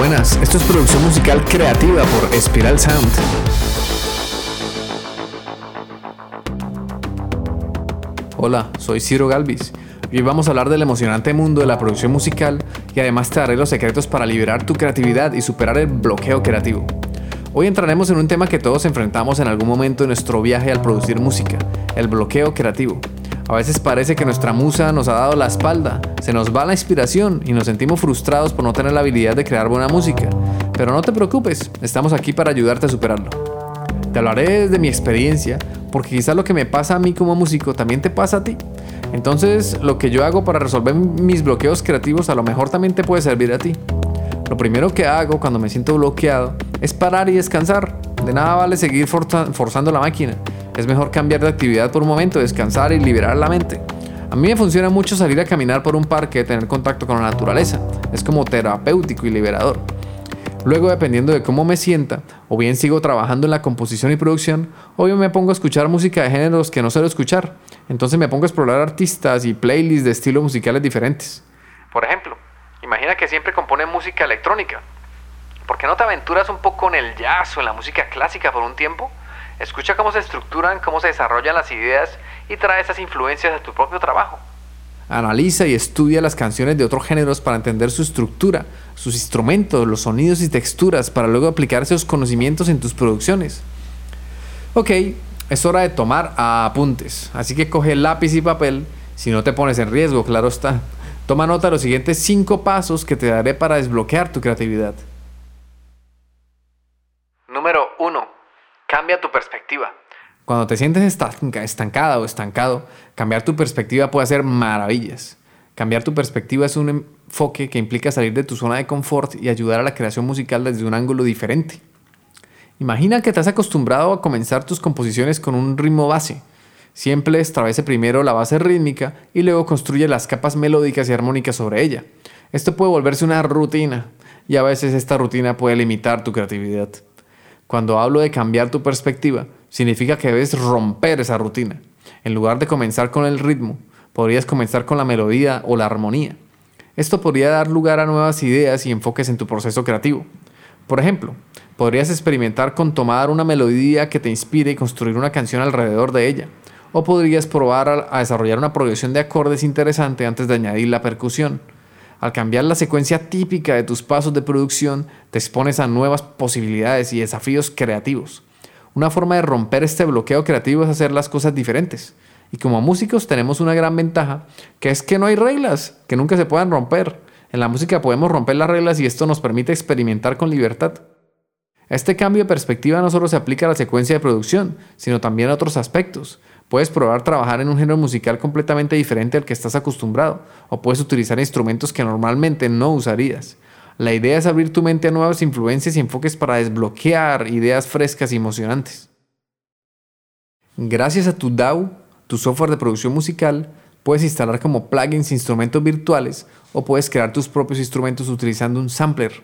buenas. Esto es producción musical creativa por Spiral Sound. Hola, soy Ciro Galvis y hoy vamos a hablar del emocionante mundo de la producción musical y además te daré los secretos para liberar tu creatividad y superar el bloqueo creativo. Hoy entraremos en un tema que todos enfrentamos en algún momento de nuestro viaje al producir música, el bloqueo creativo. A veces parece que nuestra musa nos ha dado la espalda, se nos va la inspiración y nos sentimos frustrados por no tener la habilidad de crear buena música. Pero no te preocupes, estamos aquí para ayudarte a superarlo. Te hablaré de mi experiencia, porque quizás lo que me pasa a mí como músico también te pasa a ti. Entonces, lo que yo hago para resolver mis bloqueos creativos a lo mejor también te puede servir a ti. Lo primero que hago cuando me siento bloqueado es parar y descansar. De nada vale seguir forzando la máquina. Es mejor cambiar de actividad por un momento, descansar y liberar la mente. A mí me funciona mucho salir a caminar por un parque, tener contacto con la naturaleza. Es como terapéutico y liberador. Luego, dependiendo de cómo me sienta, o bien sigo trabajando en la composición y producción, o bien me pongo a escuchar música de géneros que no suelo escuchar. Entonces me pongo a explorar artistas y playlists de estilos musicales diferentes. Por ejemplo, imagina que siempre compone música electrónica. ¿Por qué no te aventuras un poco en el jazz o en la música clásica por un tiempo? Escucha cómo se estructuran, cómo se desarrollan las ideas y trae esas influencias a tu propio trabajo. Analiza y estudia las canciones de otros géneros para entender su estructura, sus instrumentos, los sonidos y texturas para luego aplicar esos conocimientos en tus producciones. Ok, es hora de tomar apuntes, así que coge lápiz y papel, si no te pones en riesgo, claro está. Toma nota de los siguientes 5 pasos que te daré para desbloquear tu creatividad. Número 1 Cambia tu perspectiva. Cuando te sientes estancada o estancado, cambiar tu perspectiva puede hacer maravillas. Cambiar tu perspectiva es un enfoque que implica salir de tu zona de confort y ayudar a la creación musical desde un ángulo diferente. Imagina que te has acostumbrado a comenzar tus composiciones con un ritmo base. Siempre establece primero la base rítmica y luego construye las capas melódicas y armónicas sobre ella. Esto puede volverse una rutina y a veces esta rutina puede limitar tu creatividad. Cuando hablo de cambiar tu perspectiva, significa que debes romper esa rutina. En lugar de comenzar con el ritmo, podrías comenzar con la melodía o la armonía. Esto podría dar lugar a nuevas ideas y enfoques en tu proceso creativo. Por ejemplo, podrías experimentar con tomar una melodía que te inspire y construir una canción alrededor de ella. O podrías probar a, desarrollar una progresión de acordes interesante antes de añadir la percusión. Al cambiar la secuencia típica de tus pasos de producción, te expones a nuevas posibilidades y desafíos creativos. Una forma de romper este bloqueo creativo es hacer las cosas diferentes. Y como músicos tenemos una gran ventaja, que es que no hay reglas, que nunca se puedan romper. En la música podemos romper las reglas y esto nos permite experimentar con libertad. Este cambio de perspectiva no solo se aplica a la secuencia de producción, sino también a otros aspectos. Puedes probar trabajar en un género musical completamente diferente al que estás acostumbrado, o puedes utilizar instrumentos que normalmente no usarías. La idea es abrir tu mente a nuevas influencias y enfoques para desbloquear ideas frescas y emocionantes. Gracias a tu DAW, tu software de producción musical, puedes instalar como plugins instrumentos virtuales o puedes crear tus propios instrumentos utilizando un sampler.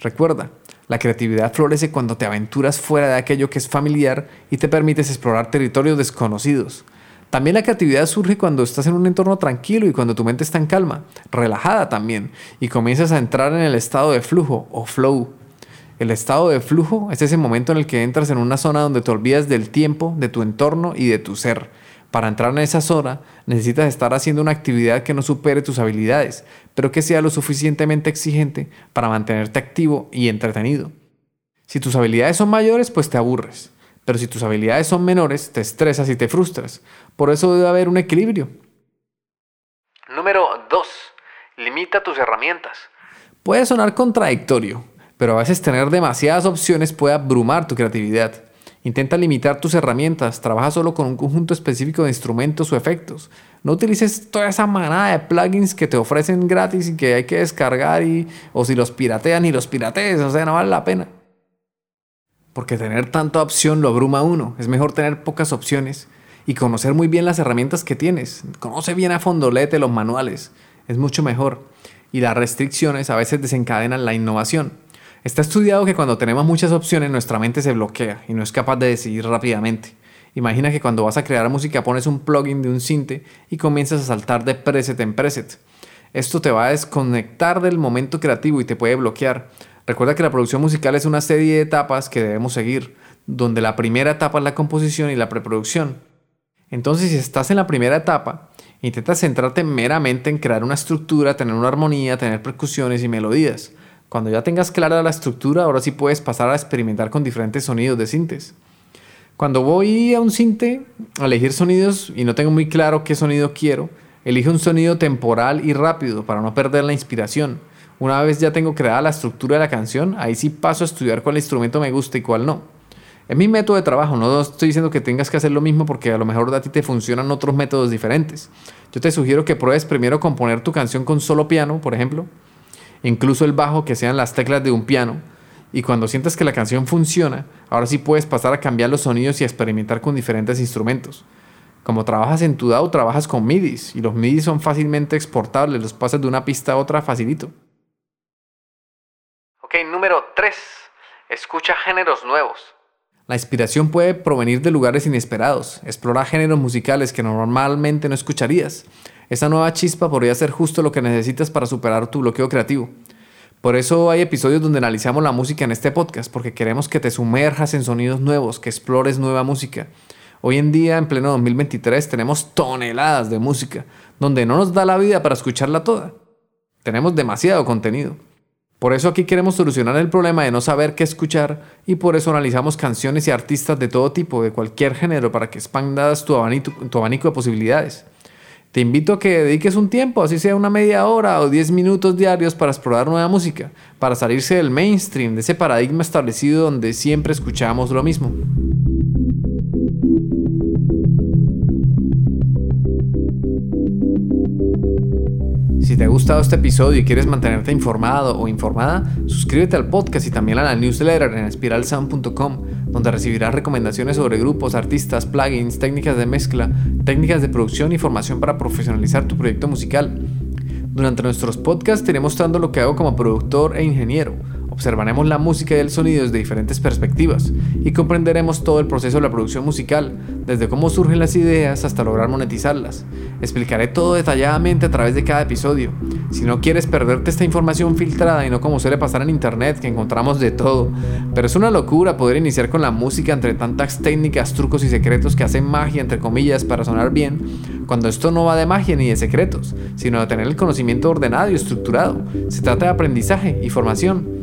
Recuerda, la creatividad florece cuando te aventuras fuera de aquello que es familiar y te permites explorar territorios desconocidos. También la creatividad surge cuando estás en un entorno tranquilo y cuando tu mente está en calma, relajada también, y comienzas a entrar en el estado de flujo o flow. El estado de flujo es ese momento en el que entras en una zona donde te olvidas del tiempo, de tu entorno y de tu ser para entrar en esa zona necesitas estar haciendo una actividad que no supere tus habilidades, pero que sea lo suficientemente exigente para mantenerte activo y entretenido. Si tus habilidades son mayores, pues te aburres, pero si tus habilidades son menores, te estresas y te frustras. Por eso debe haber un equilibrio. Número 2. Limita tus herramientas. Puede sonar contradictorio, pero a veces tener demasiadas opciones puede abrumar tu creatividad. Intenta limitar tus herramientas, trabaja solo con un conjunto específico de instrumentos o efectos. No utilices toda esa manada de plugins que te ofrecen gratis y que hay que descargar y o si los piratean y los piratees, o sea, no vale la pena. Porque tener tanta opción lo abruma uno. Es mejor tener pocas opciones y conocer muy bien las herramientas que tienes. Conoce bien a fondo, léete los manuales. Es mucho mejor. Y las restricciones a veces desencadenan la innovación. Está estudiado que cuando tenemos muchas opciones nuestra mente se bloquea y no es capaz de decidir rápidamente. Imagina que cuando vas a crear música pones un plugin de un sinte y comienzas a saltar de preset en preset. Esto te va a desconectar del momento creativo y te puede bloquear. Recuerda que la producción musical es una serie de etapas que debemos seguir, donde la primera etapa es la composición y la preproducción. Entonces, si estás en la primera etapa, intenta centrarte meramente en crear una estructura, tener una armonía, tener percusiones y melodías. Cuando ya tengas clara la estructura, ahora sí puedes pasar a experimentar con diferentes sonidos de sintes. Cuando voy a un cinte a elegir sonidos y no tengo muy claro qué sonido quiero, elige un sonido temporal y rápido para no perder la inspiración. Una vez ya tengo creada la estructura de la canción, ahí sí paso a estudiar cuál instrumento me gusta y cuál no. Es mi método de trabajo, no estoy diciendo que tengas que hacer lo mismo porque a lo mejor a ti te funcionan otros métodos diferentes. Yo te sugiero que pruebes primero componer tu canción con solo piano, por ejemplo, incluso el bajo que sean las teclas de un piano, y cuando sientas que la canción funciona, ahora sí puedes pasar a cambiar los sonidos y experimentar con diferentes instrumentos. Como trabajas en tu DAW, trabajas con MIDIs y los MIDIs son fácilmente exportables, los pasas de una pista a otra facilito. Ok, número 3. Escucha géneros nuevos. La inspiración puede provenir de lugares inesperados. Explora géneros musicales que normalmente no escucharías. Esa nueva chispa podría ser justo lo que necesitas para superar tu bloqueo creativo. Por eso hay episodios donde analizamos la música en este podcast, porque queremos que te sumerjas en sonidos nuevos, que explores nueva música. Hoy en día, en pleno 2023, tenemos toneladas de música, donde no nos da la vida para escucharla toda. Tenemos demasiado contenido. Por eso aquí queremos solucionar el problema de no saber qué escuchar y por eso analizamos canciones y artistas de todo tipo, de cualquier género, para que expandas tu abanico, tu abanico de posibilidades. Te invito a que dediques un tiempo, así sea una media hora o 10 minutos diarios para explorar nueva música, para salirse del mainstream, de ese paradigma establecido donde siempre escuchamos lo mismo. Si te ha gustado este episodio y quieres mantenerte informado o informada, suscríbete al podcast y también a la newsletter en espiralsound.com donde recibirás recomendaciones sobre grupos, artistas, plugins, técnicas de mezcla, técnicas de producción y formación para profesionalizar tu proyecto musical. Durante nuestros podcasts te iré mostrando lo que hago como productor e ingeniero Observaremos la música y el sonido desde diferentes perspectivas y comprenderemos todo el proceso de la producción musical, desde cómo surgen las ideas hasta lograr monetizarlas. Explicaré todo detalladamente a través de cada episodio. Si no quieres perderte esta información filtrada y no como suele pasar en internet, que encontramos de todo, pero es una locura poder iniciar con la música entre tantas técnicas, trucos y secretos que hacen magia, entre comillas, para sonar bien, cuando esto no va de magia ni de secretos, sino de tener el conocimiento ordenado y estructurado. Se trata de aprendizaje y formación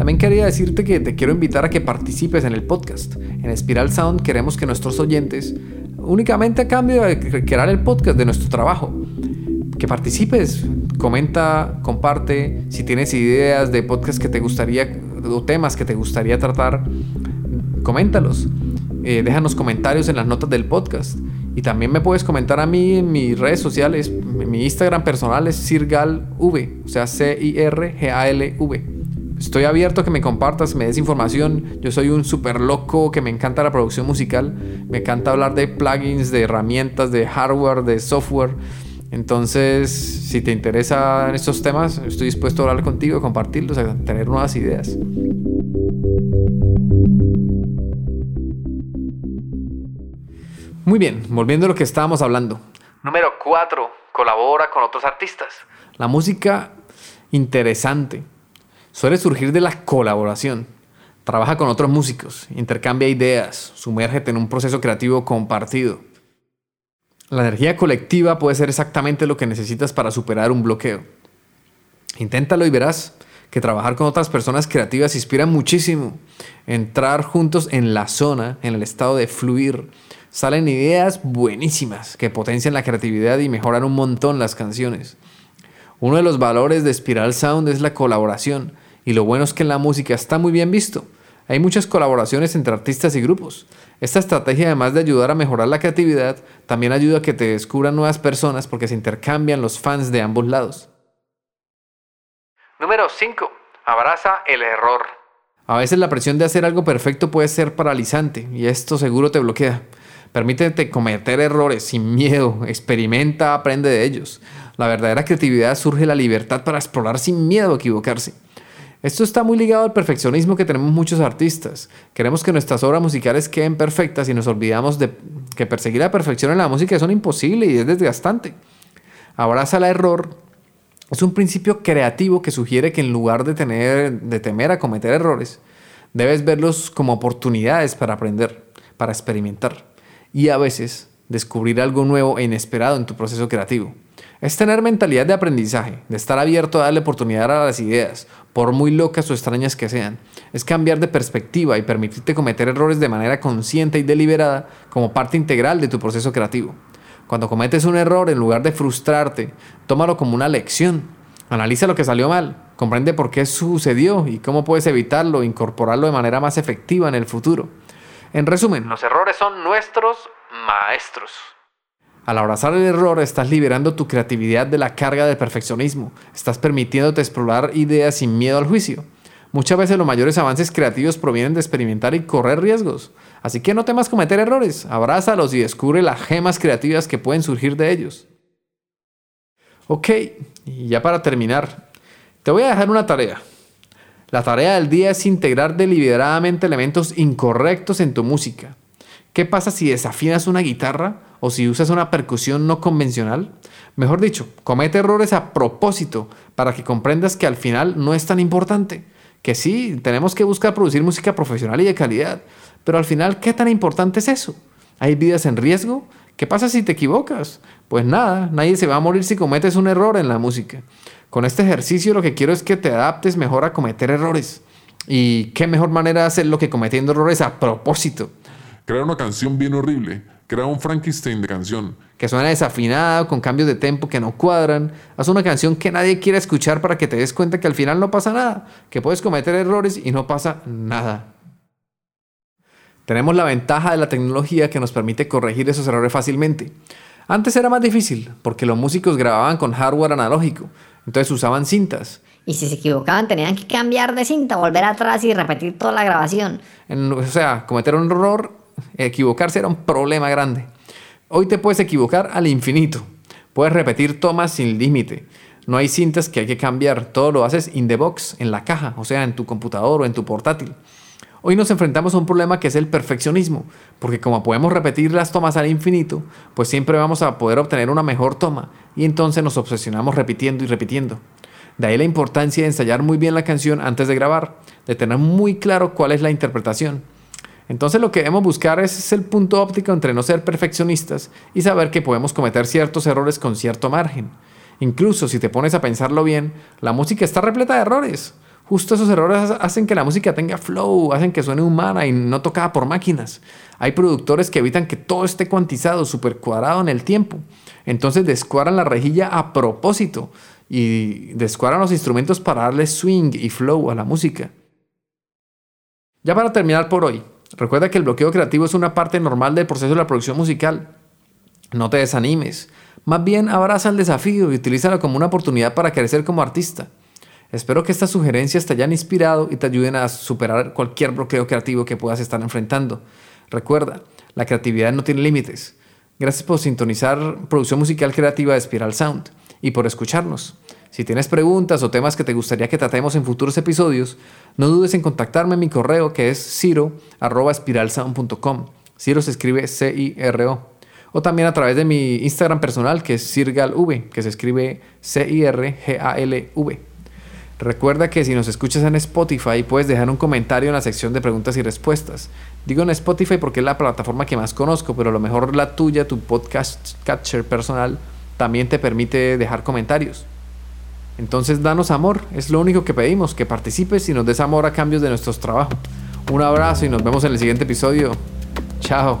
También quería decirte que te quiero invitar a que participes en el podcast. En Spiral Sound queremos que nuestros oyentes, únicamente a cambio de crear el podcast de nuestro trabajo, que participes, comenta, comparte, si tienes ideas de podcast que te gustaría o temas que te gustaría tratar, coméntalos. Eh, déjanos comentarios en las notas del podcast. Y también me puedes comentar a mí en mis redes sociales. Mi Instagram personal es cirgalv, o sea, C-I-R-G-A-L-V. Estoy abierto a que me compartas, me des información. Yo soy un súper loco que me encanta la producción musical. Me encanta hablar de plugins, de herramientas, de hardware, de software. Entonces, si te interesan estos temas, estoy dispuesto a hablar contigo, compartirlos, a tener nuevas ideas. Muy bien, volviendo a lo que estábamos hablando. Número 4. Colabora con otros artistas. La música interesante suele surgir de la colaboración. Trabaja con otros músicos, intercambia ideas, sumérgete en un proceso creativo compartido. La energía colectiva puede ser exactamente lo que necesitas para superar un bloqueo. Inténtalo y verás que trabajar con otras personas creativas inspira muchísimo. Entrar juntos en la zona, en el estado de fluir, salen ideas buenísimas que potencian la creatividad y mejoran un montón las canciones. Uno de los valores de Spiral Sound es la colaboración, y lo bueno es que en la música está muy bien visto. Hay muchas colaboraciones entre artistas y grupos. Esta estrategia, además de ayudar a mejorar la creatividad, también ayuda a que te descubran nuevas personas porque se intercambian los fans de ambos lados. Número 5. Abraza el error. A veces la presión de hacer algo perfecto puede ser paralizante y esto seguro te bloquea. Permítete cometer errores sin miedo, experimenta, aprende de ellos. La verdadera creatividad surge la libertad para explorar sin miedo a equivocarse. Esto está muy ligado al perfeccionismo que tenemos muchos artistas. Queremos que nuestras obras musicales queden perfectas y nos olvidamos de que perseguir la perfección en la música es imposible y es desgastante. Abraza el error es un principio creativo que sugiere que en lugar de, tener, de temer a cometer errores, debes verlos como oportunidades para aprender, para experimentar y a veces descubrir algo nuevo e inesperado en tu proceso creativo. Es tener mentalidad de aprendizaje, de estar abierto a darle oportunidad a las ideas, por muy locas o extrañas que sean. Es cambiar de perspectiva y permitirte cometer errores de manera consciente y deliberada como parte integral de tu proceso creativo. Cuando cometes un error, en lugar de frustrarte, tómalo como una lección. Analiza lo que salió mal, comprende por qué sucedió y cómo puedes evitarlo e incorporarlo de manera más efectiva en el futuro. En resumen, Los errores son nuestros maestros. Al abrazar el error, estás liberando tu creatividad de la carga del perfeccionismo. Estás permitiéndote explorar ideas sin miedo al juicio. Muchas veces los mayores avances creativos provienen de experimentar y correr riesgos. Así que no temas cometer errores, abrázalos y descubre las gemas creativas que pueden surgir de ellos. Ok, y ya para terminar, te voy a dejar una tarea. La tarea del día es integrar deliberadamente elementos incorrectos en tu música. ¿Qué pasa si desafinas una guitarra o si usas una percusión no convencional? Mejor dicho, comete errores a propósito para que comprendas que al final no es tan importante. Que sí, tenemos que buscar producir música profesional y de calidad, pero al final, ¿qué tan importante es eso? ¿Hay vidas en riesgo? ¿Qué pasa si te equivocas? Pues nada, nadie se va a morir si cometes un error en la música. Con este ejercicio lo que quiero es que te adaptes mejor a cometer errores. Y qué mejor manera de hacerlo que cometiendo errores a propósito. Crear una canción bien horrible. Crear un Frankenstein de canción. Que suena desafinado, con cambios de tempo que no cuadran. Haz una canción que nadie quiera escuchar para que te des cuenta que al final no pasa nada. Que puedes cometer errores y no pasa nada. Tenemos la ventaja de la tecnología que nos permite corregir esos errores fácilmente. Antes era más difícil porque los músicos grababan con hardware analógico, entonces usaban cintas. Y si se equivocaban tenían que cambiar de cinta, volver atrás y repetir toda la grabación. En- o sea, cometer un error, equivocarse era un problema grande. Hoy te puedes equivocar al infinito. Puedes repetir tomas sin límite. No hay cintas que hay que cambiar. Todo lo haces in the box, en la caja, o sea, en tu computador o en tu portátil. Hoy nos enfrentamos a un problema que es el perfeccionismo, porque como podemos repetir las tomas al infinito, pues siempre vamos a poder obtener una mejor toma y entonces nos obsesionamos repitiendo y repitiendo. De ahí la importancia de ensayar muy bien la canción antes de grabar, de tener muy claro cuál es la interpretación. Entonces lo que debemos buscar es el punto óptico entre no ser perfeccionistas y saber que podemos cometer ciertos errores con cierto margen. Incluso si te pones a pensarlo bien, la música está repleta de errores. Justo esos errores hacen que la música tenga flow, hacen que suene humana y no tocada por máquinas. Hay productores que evitan que todo esté cuantizado, super cuadrado en el tiempo. Entonces descuadran la rejilla a propósito y descuadran los instrumentos para darle swing y flow a la música. Ya para terminar por hoy, recuerda que el bloqueo creativo es una parte normal del proceso de la producción musical. No te desanimes, más bien abraza el desafío y utilízalo como una oportunidad para crecer como artista. Espero que estas sugerencias te hayan inspirado y te ayuden a superar cualquier bloqueo creativo que puedas estar enfrentando. Recuerda, la creatividad no tiene límites. Gracias por sintonizar Producción Musical Creativa de Spiral Sound y por escucharnos. Si tienes preguntas o temas que te gustaría que tratemos en futuros episodios, no dudes en contactarme en mi correo que es ciro.spiralsound.com. Ciro se escribe C-I-R-O. O también a través de mi Instagram personal que es cirgalv, que se escribe C-I-R-G-A-L-V. Recuerda que si nos escuchas en Spotify puedes dejar un comentario en la sección de preguntas y respuestas. Digo en Spotify porque es la plataforma que más conozco, pero a lo mejor la tuya, tu podcast catcher personal, también te permite dejar comentarios. Entonces danos amor, es lo único que pedimos, que participes y nos des amor a cambios de nuestros trabajos. Un abrazo y nos vemos en el siguiente episodio. Chao.